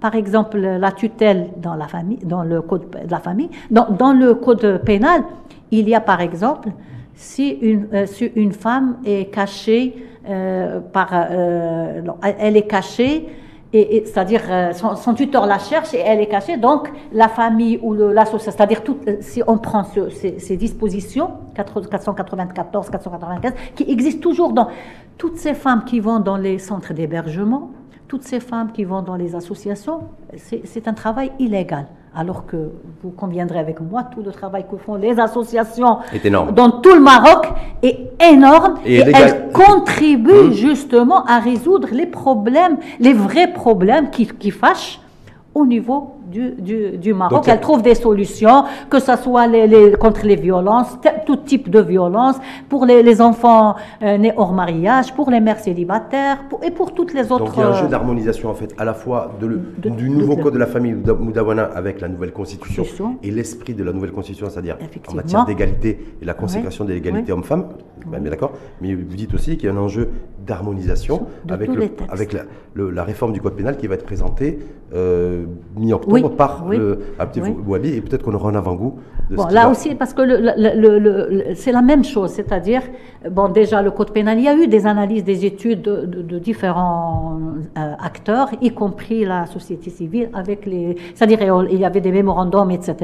Par exemple, la tutelle dans la famille, dans le code de la famille, dans, le code pénal, il y a par exemple si une, euh, si une femme est cachée euh, par, non, elle- est cachée. Et, c'est-à-dire son, tuteur la cherche et elle est cachée, donc la famille ou le- l'association, c'est-à-dire si on prend ce- ces, ces dispositions, 4- 494, 495, qui existent toujours dans toutes ces femmes qui vont dans les centres d'hébergement, toutes ces femmes qui vont dans les associations, c'est un travail illégal. Alors que vous conviendrez avec moi, tout le travail que font les associations dans tout le Maroc est énorme Et elles contribuent Hum. justement à résoudre les problèmes, les vrais problèmes qui, qui fâchent au niveau du, du, du Maroc. Donc, elles trouvent des solutions, que ce soit les, les- contre les violences, tout type de violence, pour les, les enfants euh, nés hors mariage, pour les mères célibataires, pour- et pour toutes les autres... Donc il y a un jeu euh, d'harmonisation en fait à la fois de le- De- du nouveau de- code de la famille Mouda- Moudawana avec la nouvelle constitution Constitution. et l'esprit de la nouvelle constitution, c'est-à-dire en matière d'égalité et la consécration de l'égalité Oui. homme-femme, ben, bien d'accord, mais vous dites aussi qu'il y a un enjeu d'harmonisation avec, le- avec la, le- la réforme du code pénal qui va être présentée euh, mi-octobre Oui, par oui, le Abdel oui. Wali et peut-être qu'on aura un avant-goût de Bon, là va- aussi, parce que le- le- le- le- le- c'est la même chose, c'est-à-dire, bon, déjà le code pénal, il y a eu des analyses, des études de, de- de différents euh, acteurs, y compris la société civile, avec les, c'est-à-dire il y avait des mémorandums, etc.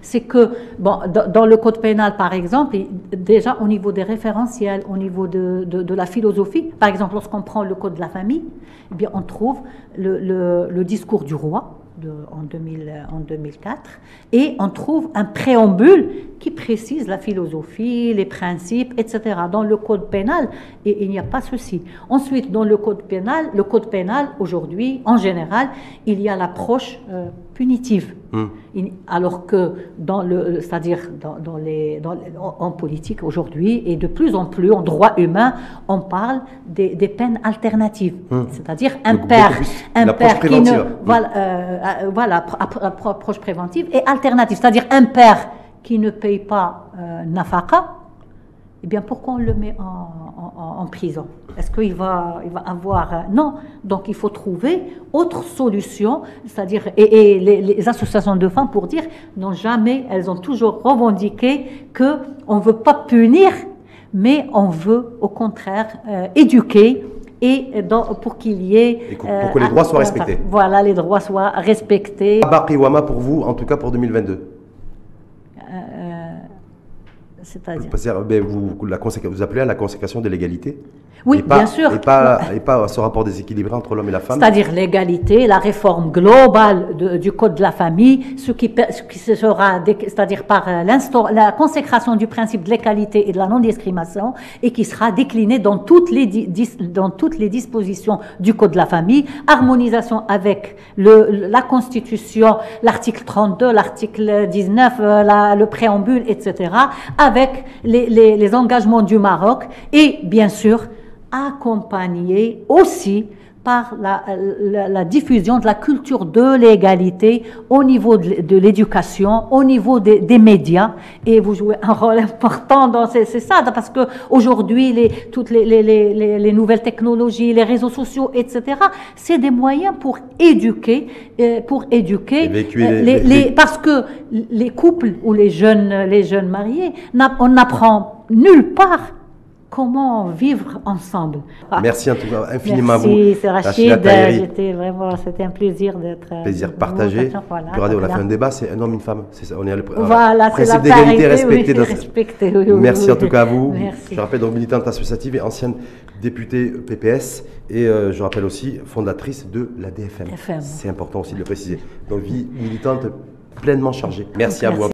C'est que, bon, dans, le code pénal, par exemple, déjà au niveau des référentiels, au niveau de, de- la philosophie, par exemple, lorsqu'on prend le code de la famille, eh bien, on trouve le discours du roi de- en, 2000, en 2004, et on trouve un préambule qui précise la philosophie, les principes, etc. Dans le code pénal, et, il n'y a pas ceci. Ensuite, dans le code pénal, le code pénal, aujourd'hui, en général, il y a l'approche euh, punitive. Il- Alors que dans le, c'est-à-dire dans, dans les, dans en, politique aujourd'hui et de plus en plus en droit humain, on parle des, des peines alternatives, Hum. c'est-à-dire un père, un père qui ne, voilà, euh, euh, voilà, appro- appro- appro- approche préventive et alternative, c'est-à-dire un père qui ne paye pas euh, nafaqa, eh bien pourquoi on le met en, en- en- en prison? Est-ce qu'il va, il va avoir... euh, non, donc il faut trouver autre solution, c'est-à-dire... Et, et les, les associations de femmes, pour dire, n'ont jamais, elles ont toujours revendiqué qu'on ne veut pas punir, mais on veut au contraire euh, éduquer et dans- pour qu'il y ait... Et pour que les droits soient respectés. Voilà, les droits soient respectés. Abba Wama pour vous, en tout cas pour 2022. C'est-à-dire... Ben, vous, la vous appelez à la consécration de l'égalité Oui, pas, bien sûr. Et pas, et pas à ce rapport déséquilibré entre l'homme et la femme. C'est-à-dire l'égalité, la réforme globale de- du code de la famille, ce qui, ce qui se sera, c'est-à-dire par euh, la consécration du principe de l'égalité et de la non-discrimination, et qui sera décliné dans toutes les, dis- dans toutes les dispositions du code de la famille, harmonisation avec le, la Constitution, l'article 32, l'article 19, euh, la- le préambule, etc., avec les, les- engagements du Maroc, et bien sûr, accompagné aussi par la, la- la diffusion de la culture de l'égalité au niveau de, de l'éducation, au niveau des, des médias, et vous jouez un rôle important dans c'est c'est ça, parce que aujourd'hui les toutes les, les, les, les- les nouvelles technologies, les réseaux sociaux, etc. C'est des moyens pour éduquer, euh, pour éduquer, euh, les- parce que les couples ou les jeunes les jeunes mariés, on n'apprend nulle part comment vivre ensemble. Ah. Merci en tout cas infiniment à vous. Merci, c'est Rachid. J'étais vraiment, c'était un plaisir d'être. Euh, plaisir partagé. Voilà, on a fait un débat, c'est un homme, une femme. C'est ça, on est à le voilà, principe d'égalité respecté. Oui, respecté Merci en tout cas à vous. Merci. Je rappelle donc militante associative et ancienne députée PPS et euh, je rappelle aussi fondatrice de la DFM. C'est important aussi de le préciser. Donc vie militante pleinement chargée. Merci à vous.